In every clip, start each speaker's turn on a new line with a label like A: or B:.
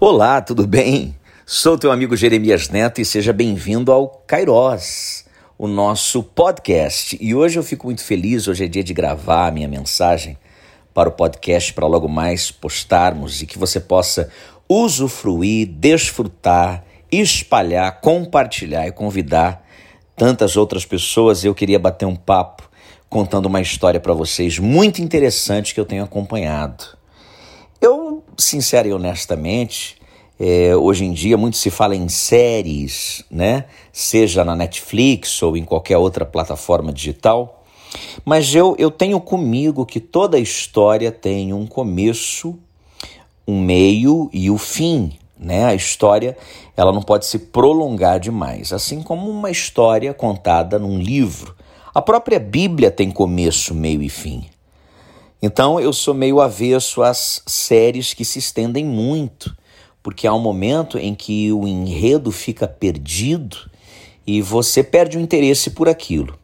A: Olá, tudo bem? Sou teu amigo Jeremias Neto e seja bem-vindo ao Kairos, o nosso podcast. E hoje eu fico muito feliz, hoje é dia de gravar a minha mensagem para o podcast para logo mais postarmos e que você possa usufruir, desfrutar, espalhar, compartilhar e convidar tantas outras pessoas. Eu queria bater um papo contando uma história para vocês muito interessante que eu tenho acompanhado. Eu, sincero e honestamente, é, hoje em dia muito se fala em séries, né? Seja na Netflix ou em qualquer outra plataforma digital. Mas eu, eu tenho comigo que toda história tem um começo, um meio e o fim. Né? A história ela não pode se prolongar demais, assim como uma história contada num livro. A própria Bíblia tem começo, meio e fim. Então eu sou meio avesso às séries que se estendem muito, porque há um momento em que o enredo fica perdido e você perde o interesse por aquilo.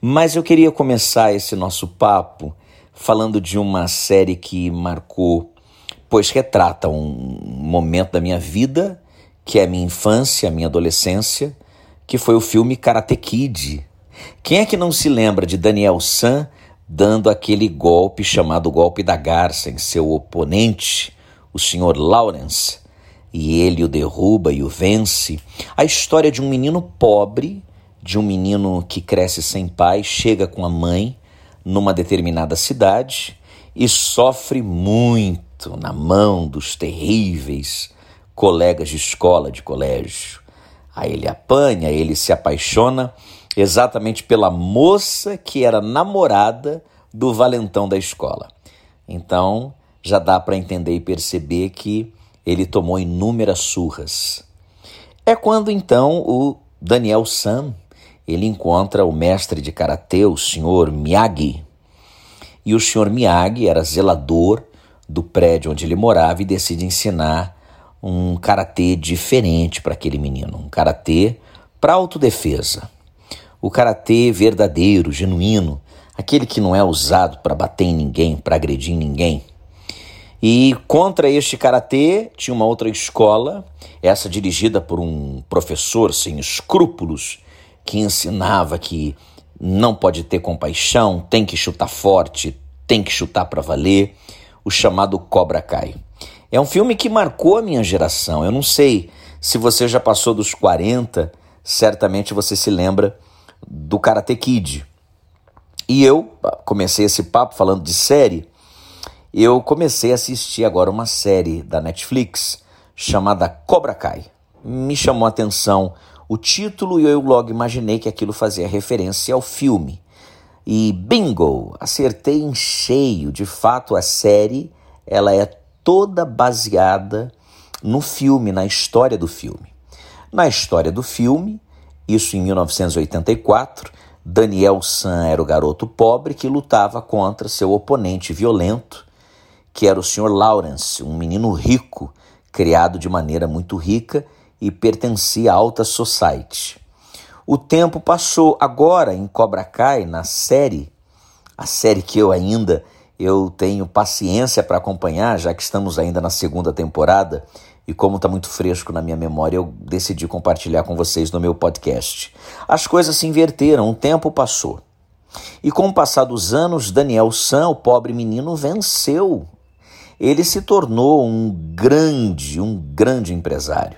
A: Mas eu queria começar esse nosso papo falando de uma série que marcou, pois retrata um momento da minha vida, que é a minha infância, a minha adolescência, que foi o filme Karate Kid. Quem é que não se lembra de Daniel San dando aquele golpe chamado golpe da garça em seu oponente, o Sr. Lawrence, e ele o derruba e o vence. A história de um menino pobre, de um menino que cresce sem pai, chega com a mãe numa determinada cidade e sofre muito na mão dos terríveis colegas de escola, de colégio. Aí ele apanha, ele se apaixona exatamente pela moça que era namorada do valentão da escola. Então, já dá para entender e perceber que ele tomou inúmeras surras. É quando então o Daniel Sam, ele encontra o mestre de karatê, o senhor Miyagi. E o senhor Miyagi era zelador do prédio onde ele morava e decide ensinar um karatê diferente para aquele menino, um karatê para autodefesa o karatê verdadeiro, genuíno, aquele que não é usado para bater em ninguém, para agredir ninguém. E contra este karatê tinha uma outra escola, essa dirigida por um professor sem escrúpulos, que ensinava que não pode ter compaixão, tem que chutar forte, tem que chutar para valer, o chamado Cobra Kai. É um filme que marcou a minha geração. Eu não sei se você já passou dos 40, certamente você se lembra do Karate Kid. E eu comecei esse papo falando de série. Eu comecei a assistir agora uma série da Netflix chamada Cobra Kai. Me chamou a atenção o título e eu logo imaginei que aquilo fazia referência ao filme. E bingo, acertei em cheio. De fato, a série ela é toda baseada no filme, na história do filme. Na história do filme, isso em 1984, Daniel San era o garoto pobre que lutava contra seu oponente violento, que era o Sr. Lawrence, um menino rico, criado de maneira muito rica e pertencia à alta society. O tempo passou. Agora, em Cobra Kai, na série, a série que eu ainda eu tenho paciência para acompanhar, já que estamos ainda na segunda temporada, e como está muito fresco na minha memória, eu decidi compartilhar com vocês no meu podcast. As coisas se inverteram, o tempo passou. E com o passar dos anos, Daniel San, o pobre menino, venceu. Ele se tornou um grande, um grande empresário,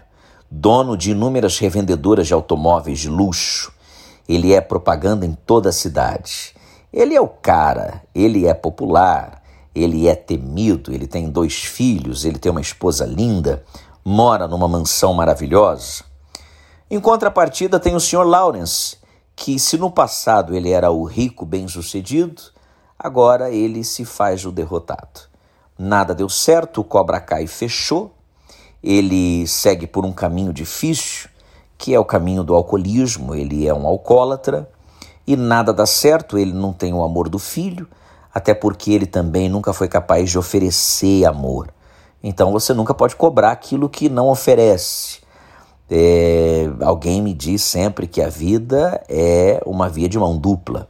A: dono de inúmeras revendedoras de automóveis de luxo. Ele é propaganda em toda a cidade. Ele é o cara, ele é popular, ele é temido, ele tem dois filhos, ele tem uma esposa linda, mora numa mansão maravilhosa. Em contrapartida, tem o Sr. Lawrence, que, se no passado ele era o rico bem-sucedido, agora ele se faz o derrotado. Nada deu certo, o Cobra Kai fechou, ele segue por um caminho difícil, que é o caminho do alcoolismo, ele é um alcoólatra, e nada dá certo, ele não tem o amor do filho, até porque ele também nunca foi capaz de oferecer amor. Então você nunca pode cobrar aquilo que não oferece. É, alguém me diz sempre que a vida é uma via de mão dupla.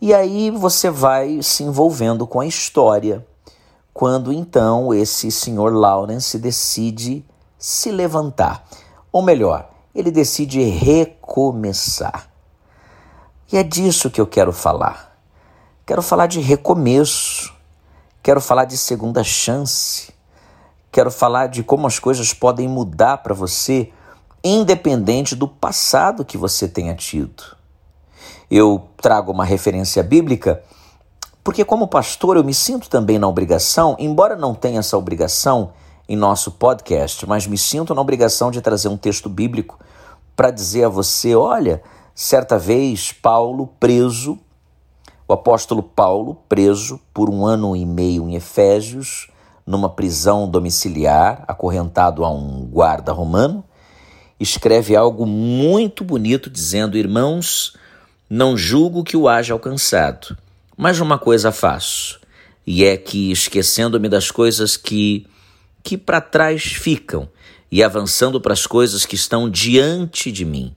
A: E aí você vai se envolvendo com a história, quando então esse senhor Lawrence decide se levantar. Ou melhor, ele decide recomeçar. E é disso que eu quero falar. Quero falar de recomeço, quero falar de segunda chance, quero falar de como as coisas podem mudar para você, independente do passado que você tenha tido. Eu trago uma referência bíblica porque, como pastor, eu me sinto também na obrigação, embora não tenha essa obrigação em nosso podcast, mas me sinto na obrigação de trazer um texto bíblico para dizer a você: olha, certa vez Paulo preso, o apóstolo Paulo preso por um ano e meio em Efésios, numa prisão domiciliar, acorrentado a um guarda romano, escreve algo muito bonito dizendo: Irmãos, não julgo que o haja alcançado, mas uma coisa faço, e é que, esquecendo-me das coisas que que para trás ficam e avançando para as coisas que estão diante de mim,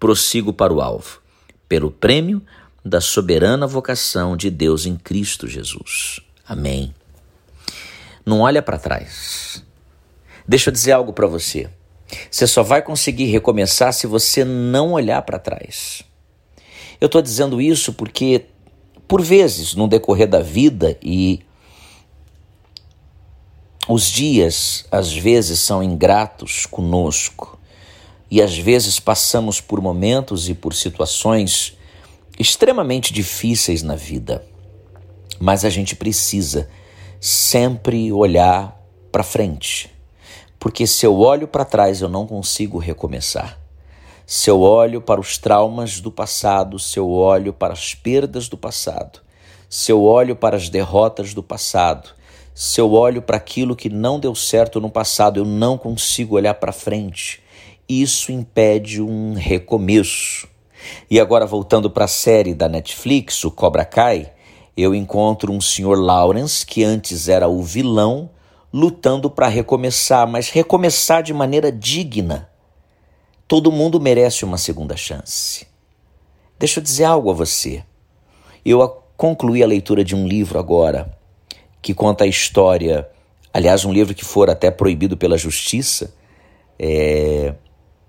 A: prossigo para o alvo, pelo prêmio da soberana vocação de Deus em Cristo Jesus. Amém. Não olha para trás. Deixa eu dizer algo para você. Você só vai conseguir recomeçar se você não olhar para trás. Eu estou dizendo isso porque, por vezes, no decorrer da vida e os dias às vezes são ingratos conosco e às vezes passamos por momentos e por situações extremamente difíceis na vida. Mas a gente precisa sempre olhar para frente, porque se eu olho para trás eu não consigo recomeçar. Se eu olho para os traumas do passado, se eu olho para as perdas do passado, se eu olho para as derrotas do passado, se eu olho para aquilo que não deu certo no passado, eu não consigo olhar para frente. Isso impede um recomeço. E agora, voltando para a série da Netflix, o Cobra Kai, eu encontro um senhor Lawrence, que antes era o vilão, lutando para recomeçar, mas recomeçar de maneira digna. Todo mundo merece uma segunda chance. Deixa eu dizer algo a você. Eu concluí a leitura de um livro agora que conta a história, aliás, um livro que for até proibido pela justiça é,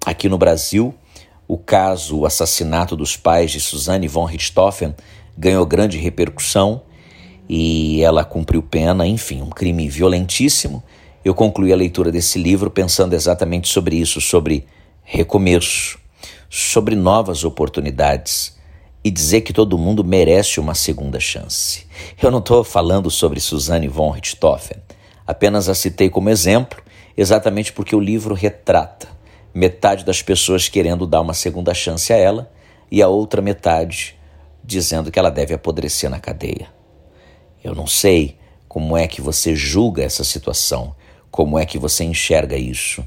A: aqui no Brasil. O caso, o assassinato dos pais de Suzanne von Richthofen ganhou grande repercussão e ela cumpriu pena, enfim, um crime violentíssimo. Eu concluí a leitura desse livro pensando exatamente sobre isso, sobre recomeço, sobre novas oportunidades e dizer que todo mundo merece uma segunda chance. Eu não estou falando sobre Suzanne von Richthofen, apenas a citei como exemplo, exatamente porque o livro retrata metade das pessoas querendo dar uma segunda chance a ela e a outra metade dizendo que ela deve apodrecer na cadeia. Eu não sei como é que você julga essa situação, como é que você enxerga isso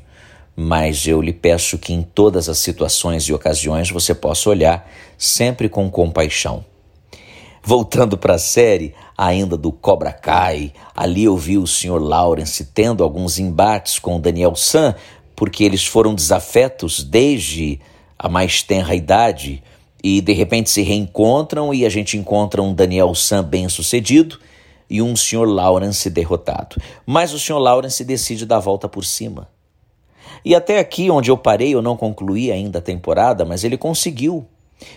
A: mas eu lhe peço que em todas as situações e ocasiões você possa olhar sempre com compaixão. Voltando para a série, ainda do Cobra Kai, ali eu vi o Sr. Lawrence tendo alguns embates com o Daniel San, porque eles foram desafetos desde a mais tenra idade e de repente se reencontram e a gente encontra um Daniel San bem-sucedido e um Sr. Lawrence derrotado. Mas o Sr. Lawrence decide dar a volta por cima. E até aqui onde eu parei, eu não concluí ainda a temporada, mas ele conseguiu.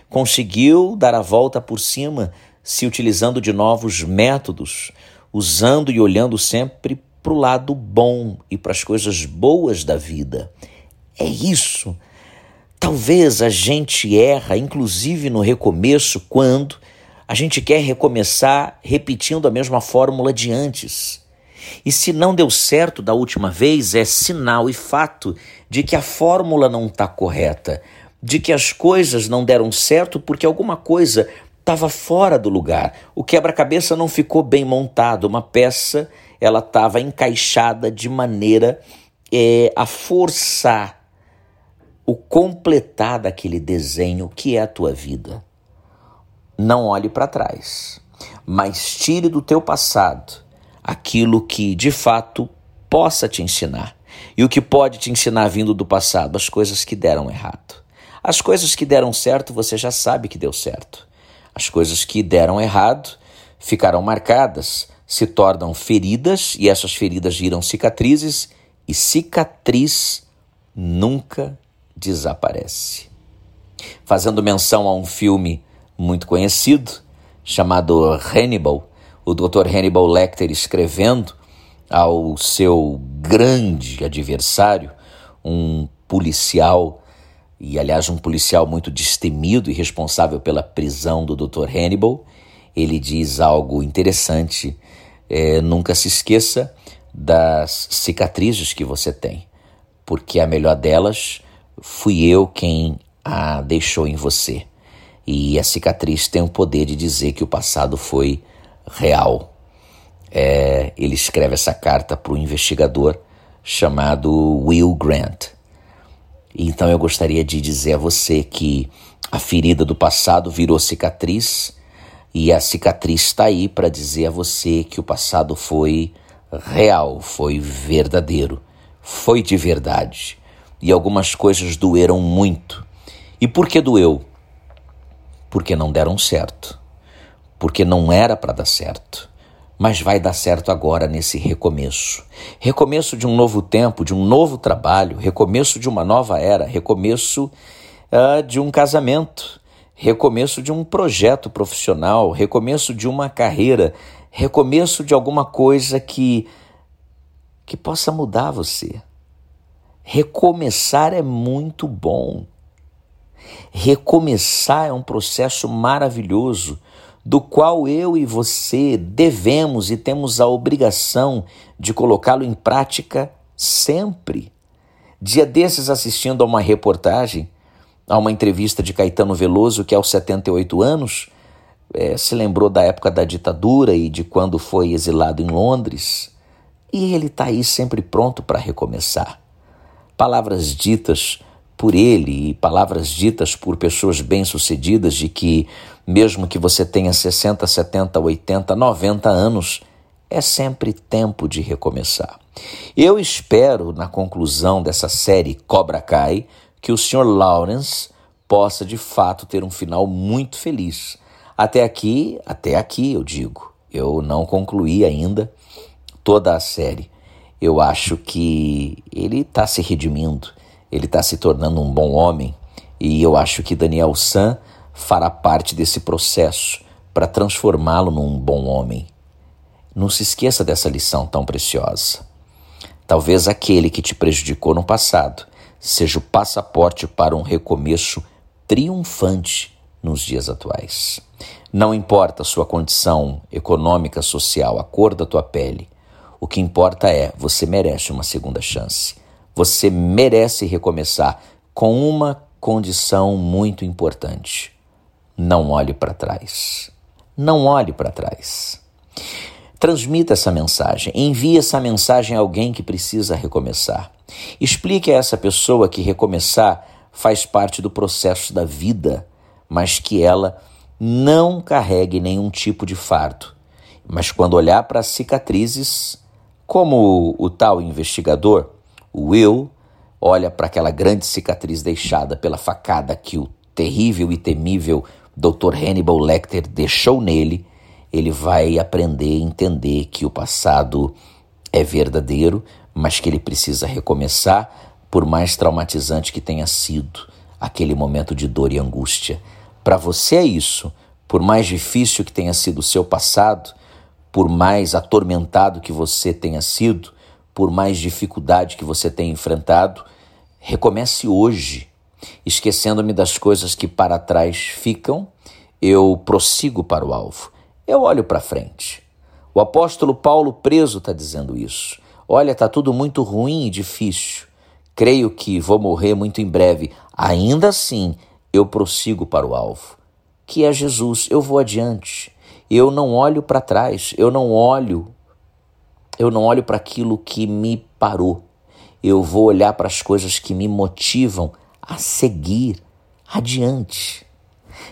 A: Conseguiu dar a volta por cima, se utilizando de novos métodos, usando e olhando sempre para o lado bom e para as coisas boas da vida. É isso. Talvez a gente erra, inclusive no recomeço, quando a gente quer recomeçar repetindo a mesma fórmula de antes. E se não deu certo da última vez, é sinal e fato de que a fórmula não está correta, de que as coisas não deram certo porque alguma coisa estava fora do lugar. O quebra-cabeça não ficou bem montado, uma peça ela estava encaixada de maneira é, a forçar o completar daquele desenho que é a tua vida. Não olhe para trás, mas tire do teu passado aquilo que de fato possa te ensinar. E o que pode te ensinar vindo do passado? As coisas que deram errado. As coisas que deram certo, você já sabe que deu certo. As coisas que deram errado ficarão marcadas, se tornam feridas e essas feridas viram cicatrizes e cicatriz nunca desaparece. Fazendo menção a um filme muito conhecido chamado Hannibal, o Dr. Hannibal Lecter escrevendo ao seu grande adversário, um policial, e aliás um policial muito destemido e responsável pela prisão do Dr. Hannibal, ele diz algo interessante. É, nunca se esqueça das cicatrizes que você tem, porque a melhor delas fui eu quem a deixou em você. E a cicatriz tem o poder de dizer que o passado foi real. É, ele escreve essa carta para o investigador chamado Will Grant. Então eu gostaria de dizer a você que a ferida do passado virou cicatriz e a cicatriz está aí para dizer a você que o passado foi real, foi verdadeiro, foi de verdade. E algumas coisas doeram muito. E por que doeu? Porque não deram certo. Porque não era para dar certo. Mas vai dar certo agora nesse recomeço. Recomeço de um novo tempo, de um novo trabalho, recomeço de uma nova era, recomeço uh, de um casamento, recomeço de um projeto profissional, recomeço de uma carreira, recomeço de alguma coisa que que possa mudar você. Recomeçar é muito bom. Recomeçar é um processo maravilhoso do qual eu e você devemos e temos a obrigação de colocá-lo em prática sempre. Dia desses, assistindo a uma reportagem, a uma entrevista de Caetano Veloso, que aos 78 anos é, se lembrou da época da ditadura e de quando foi exilado em Londres. E ele está aí sempre pronto para recomeçar. Palavras ditas por ele e palavras ditas por pessoas bem-sucedidas de que, mesmo que você tenha 60, 70, 80, 90 anos, é sempre tempo de recomeçar. Eu espero, na conclusão dessa série Cobra Kai, que o Sr. Lawrence possa de fato ter um final muito feliz. Até aqui, até aqui eu digo, eu não concluí ainda toda a série. Eu acho que ele está se redimindo, ele está se tornando um bom homem e eu acho que Daniel San fará parte desse processo para transformá-lo num bom homem. Não se esqueça dessa lição tão preciosa. Talvez aquele que te prejudicou no passado seja o passaporte para um recomeço triunfante nos dias atuais. Não importa a sua condição econômica, social, a cor da tua pele, o que importa é você merece uma segunda chance. Você merece recomeçar com uma condição muito importante. Não olhe para trás. Não olhe para trás. Transmita essa mensagem, envie essa mensagem a alguém que precisa recomeçar. Explique a essa pessoa que recomeçar faz parte do processo da vida, mas que ela não carregue nenhum tipo de fardo. Mas quando olhar para as cicatrizes, como o, tal investigador, o Will, olha para aquela grande cicatriz deixada pela facada que o terrível e temível Dr. Hannibal Lecter deixou nele, ele vai aprender a entender que o passado é verdadeiro, mas que ele precisa recomeçar, por mais traumatizante que tenha sido aquele momento de dor e angústia. Para você é isso, por mais difícil que tenha sido o seu passado, por mais atormentado que você tenha sido, por mais dificuldade que você tenha enfrentado, recomece hoje. Esquecendo-me das coisas que para trás ficam, eu prossigo para o alvo eu olho para frente. O apóstolo Paulo preso está dizendo isso. Olha, está tudo muito ruim e difícil. Creio que vou morrer muito em breve. Ainda assim, eu prossigo para o alvo, que é Jesus. Eu vou adiante. Eu não olho para trás. Eu não olho. Eu não olho para aquilo que me parou. Eu vou olhar para as coisas que me motivam a seguir adiante.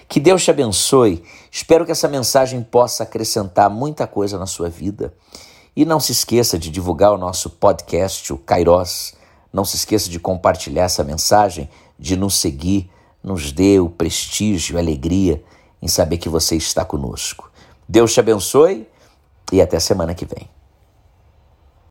A: Que Deus te abençoe. Espero que essa mensagem possa acrescentar muita coisa na sua vida. E não se esqueça de divulgar o nosso podcast, o Kairos. Não se esqueça de compartilhar essa mensagem, de nos seguir, nos dê o prestígio, a alegria em saber que você está conosco. Deus te abençoe e até semana que vem.